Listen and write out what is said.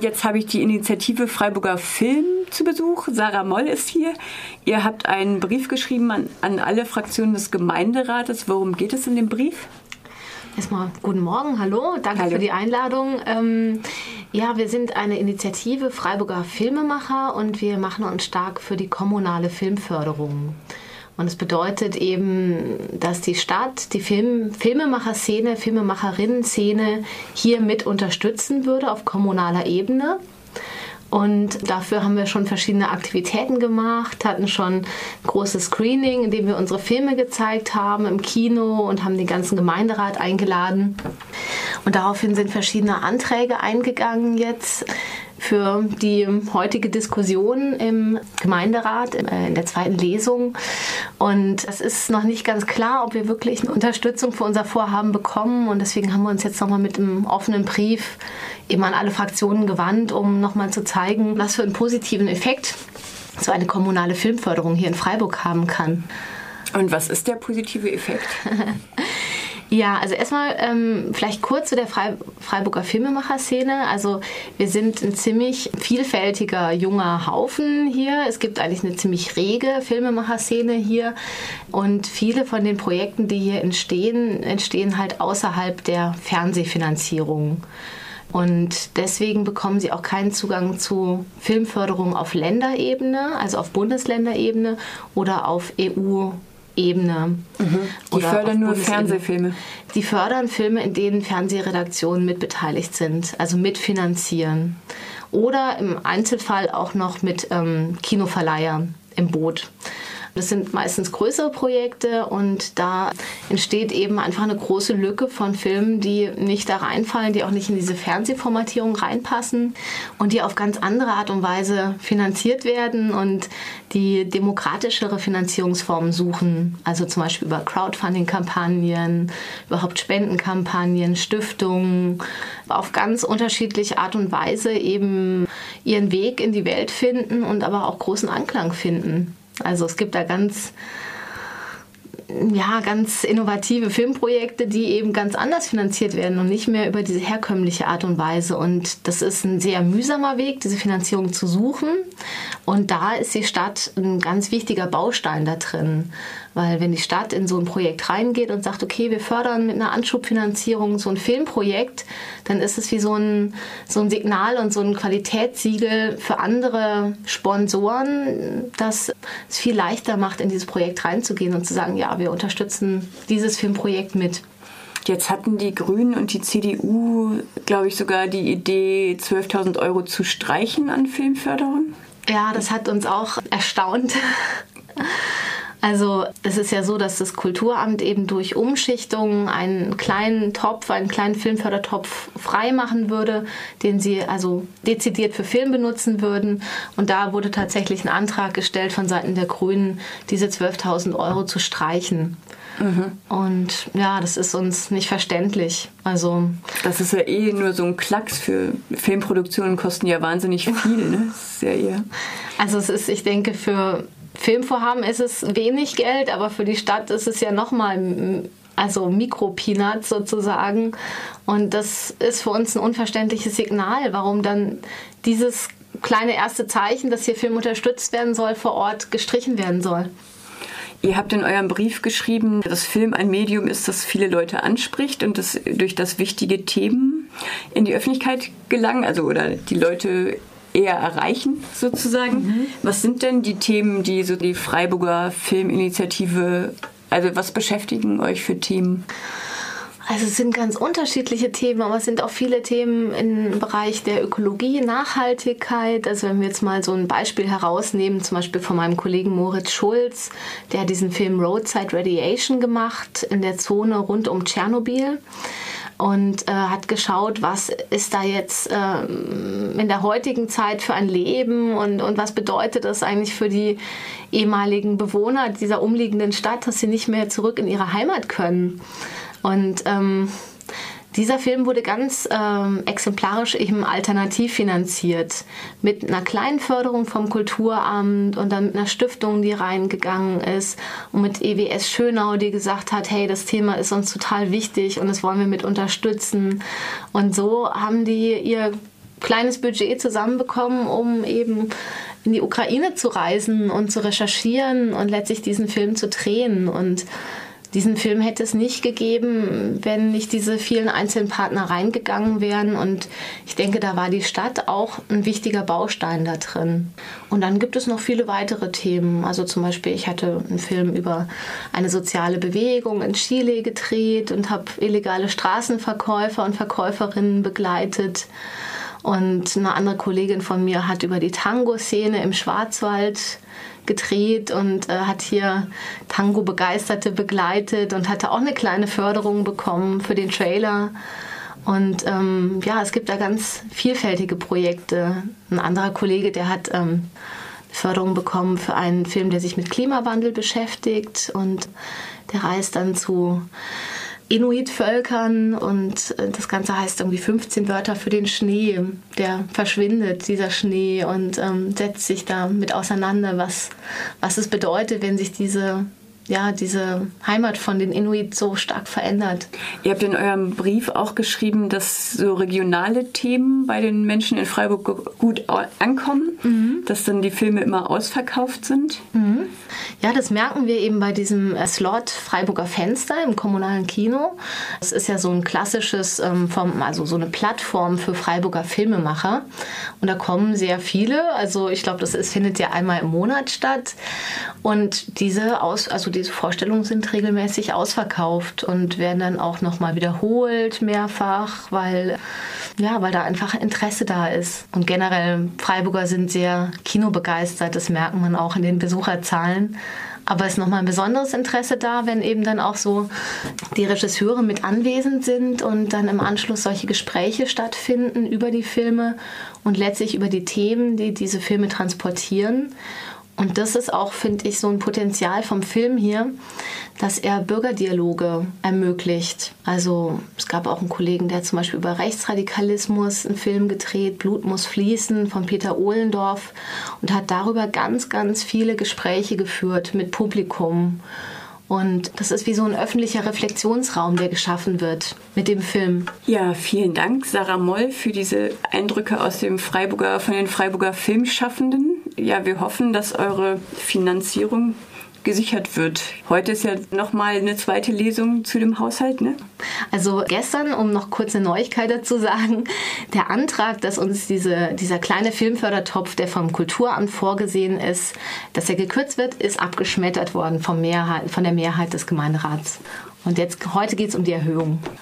Jetzt habe ich die Initiative Freiburger Film zu Besuch. Sarah Moll ist hier. Ihr habt einen Brief geschrieben an, an alle Fraktionen des Gemeinderates. Worum geht es in dem Brief? Erstmal guten Morgen, hallo, danke hallo. für die Einladung. Ähm, ja, wir sind eine Initiative Freiburger Filmemacher und wir machen uns stark für die kommunale Filmförderung. Und es bedeutet eben, dass die Stadt die Film, Filmemacher-Szene, Filmemacherinnen-Szene hier mit unterstützen würde auf kommunaler Ebene. Und dafür haben wir schon verschiedene Aktivitäten gemacht, hatten schon großes Screening, in dem wir unsere Filme gezeigt haben im Kino und haben den ganzen Gemeinderat eingeladen. Und daraufhin sind verschiedene Anträge eingegangen jetzt für die heutige Diskussion im Gemeinderat äh, in der zweiten Lesung. Und es ist noch nicht ganz klar, ob wir wirklich eine Unterstützung für unser Vorhaben bekommen. Und deswegen haben wir uns jetzt nochmal mit einem offenen Brief eben an alle Fraktionen gewandt, um nochmal zu zeigen, was für einen positiven Effekt so eine kommunale Filmförderung hier in Freiburg haben kann. Und was ist der positive Effekt? Ja, also erstmal ähm, vielleicht kurz zu der Frei Freiburger Filmemacher-Szene. Also wir sind ein ziemlich vielfältiger junger Haufen hier. Es gibt eigentlich eine ziemlich rege Filmemacher-Szene hier und viele von den Projekten, die hier entstehen, entstehen halt außerhalb der Fernsehfinanzierung. Und deswegen bekommen sie auch keinen Zugang zu Filmförderung auf Länderebene, also auf Bundesländerebene oder auf EU Ebene. Mhm. Die fördern nur Fernsehfilme. Die fördern Filme, in denen Fernsehredaktionen mitbeteiligt sind, also mitfinanzieren. Oder im Einzelfall auch noch mit ähm, Kinoverleihern im Boot. Das sind meistens größere Projekte und da entsteht eben einfach eine große Lücke von Filmen, die nicht da reinfallen, die auch nicht in diese Fernsehformatierung reinpassen und die auf ganz andere Art und Weise finanziert werden und die demokratischere Finanzierungsformen suchen. Also zum Beispiel über Crowdfunding-Kampagnen, überhaupt Spendenkampagnen, Stiftungen, auf ganz unterschiedliche Art und Weise eben ihren Weg in die Welt finden und aber auch großen Anklang finden. Also es gibt da ganz ja, ganz innovative Filmprojekte, die eben ganz anders finanziert werden und nicht mehr über diese herkömmliche Art und Weise. Und das ist ein sehr mühsamer Weg, diese Finanzierung zu suchen. Und da ist die Stadt ein ganz wichtiger Baustein da drin. Weil wenn die Stadt in so ein Projekt reingeht und sagt, okay, wir fördern mit einer Anschubfinanzierung so ein Filmprojekt, dann ist es wie so ein, so ein Signal und so ein Qualitätssiegel für andere Sponsoren, dass es viel leichter macht, in dieses Projekt reinzugehen und zu sagen, ja, wir unterstützen dieses Filmprojekt mit. Jetzt hatten die Grünen und die CDU, glaube ich, sogar die Idee, 12.000 Euro zu streichen an Filmförderung. Ja, das hat uns auch erstaunt. Also es ist ja so, dass das Kulturamt eben durch Umschichtungen einen kleinen Topf, einen kleinen Filmfördertopf freimachen würde, den sie also dezidiert für Film benutzen würden. Und da wurde tatsächlich ein Antrag gestellt von Seiten der Grünen, diese 12.000 Euro zu streichen. Mhm. Und ja, das ist uns nicht verständlich. Also das ist ja eh nur so ein Klacks für Filmproduktionen kosten ja wahnsinnig viel, ne? Das ist ja eher. Also es ist, ich denke, für Filmvorhaben ist es wenig Geld, aber für die Stadt ist es ja nochmal also Mikropeanuts sozusagen. Und das ist für uns ein unverständliches Signal, warum dann dieses kleine erste Zeichen, dass hier Film unterstützt werden soll, vor Ort gestrichen werden soll. Ihr habt in eurem Brief geschrieben, dass Film ein Medium ist, das viele Leute anspricht und das durch das wichtige Themen in die Öffentlichkeit gelangen, also oder die Leute eher erreichen, sozusagen. Mhm. Was sind denn die Themen, die so die Freiburger Filminitiative, also was beschäftigen euch für Themen? Also es sind ganz unterschiedliche Themen, aber es sind auch viele Themen im Bereich der Ökologie, Nachhaltigkeit. Also wenn wir jetzt mal so ein Beispiel herausnehmen, zum Beispiel von meinem Kollegen Moritz Schulz, der hat diesen Film Roadside Radiation gemacht in der Zone rund um Tschernobyl und äh, hat geschaut, was ist da jetzt ähm, in der heutigen Zeit für ein Leben und, und was bedeutet das eigentlich für die ehemaligen Bewohner dieser umliegenden Stadt, dass sie nicht mehr zurück in ihre Heimat können. Und ähm, dieser Film wurde ganz ähm, exemplarisch eben alternativ finanziert. Mit einer kleinen Förderung vom Kulturamt und dann mit einer Stiftung, die reingegangen ist. Und mit EWS Schönau, die gesagt hat, hey, das Thema ist uns total wichtig und das wollen wir mit unterstützen. Und so haben die ihr kleines Budget zusammenbekommen, um eben in die Ukraine zu reisen und zu recherchieren und letztlich diesen Film zu drehen. Und diesen Film hätte es nicht gegeben, wenn nicht diese vielen einzelnen Partner reingegangen wären. Und ich denke, da war die Stadt auch ein wichtiger Baustein da drin. Und dann gibt es noch viele weitere Themen. Also zum Beispiel, ich hatte einen Film über eine soziale Bewegung in Chile gedreht und habe illegale Straßenverkäufer und Verkäuferinnen begleitet. Und eine andere Kollegin von mir hat über die Tango-Szene im Schwarzwald gedreht und äh, hat hier Tango-Begeisterte begleitet und hatte auch eine kleine Förderung bekommen für den Trailer. Und ähm, ja, es gibt da ganz vielfältige Projekte. Ein anderer Kollege, der hat ähm, Förderung bekommen für einen Film, der sich mit Klimawandel beschäftigt und der reist dann zu Inuit-Völkern und äh, das Ganze heißt irgendwie 15 Wörter für den Schnee. Der verschwindet, dieser Schnee, und ähm, setzt sich damit auseinander, was, was es bedeutet, wenn sich diese ja, diese Heimat von den Inuit so stark verändert. Ihr habt in eurem Brief auch geschrieben, dass so regionale Themen bei den Menschen in Freiburg gut ankommen, mhm. dass dann die Filme immer ausverkauft sind. Mhm. Ja, das merken wir eben bei diesem äh, Slot Freiburger Fenster im kommunalen Kino. Das ist ja so ein klassisches, ähm, also so eine Plattform für Freiburger Filmemacher. Und da kommen sehr viele. Also ich glaube, das ist, findet ja einmal im Monat statt. Und diese Aus, also die diese Vorstellungen sind regelmäßig ausverkauft und werden dann auch nochmal wiederholt mehrfach, weil, ja, weil da einfach Interesse da ist. Und generell, Freiburger sind sehr kinobegeistert, das merkt man auch in den Besucherzahlen. Aber es ist nochmal ein besonderes Interesse da, wenn eben dann auch so die Regisseure mit anwesend sind und dann im Anschluss solche Gespräche stattfinden über die Filme und letztlich über die Themen, die diese Filme transportieren. Und das ist auch, finde ich, so ein Potenzial vom Film hier, dass er Bürgerdialoge ermöglicht. Also es gab auch einen Kollegen, der zum Beispiel über Rechtsradikalismus einen Film gedreht, Blut muss fließen von Peter Ohlendorf und hat darüber ganz, ganz viele Gespräche geführt mit Publikum. Und das ist wie so ein öffentlicher Reflexionsraum, der geschaffen wird mit dem Film. Ja, vielen Dank, Sarah Moll, für diese Eindrücke aus dem Freiburger, von den Freiburger Filmschaffenden. Ja, wir hoffen, dass eure Finanzierung gesichert wird. Heute ist ja nochmal eine zweite Lesung zu dem Haushalt, ne? Also gestern, um noch kurz eine Neuigkeit dazu sagen, der Antrag, dass uns diese, dieser kleine Filmfördertopf, der vom Kulturamt vorgesehen ist, dass er gekürzt wird, ist abgeschmettert worden vom Mehrheit, von der Mehrheit des Gemeinderats. Und jetzt heute geht es um die Erhöhung.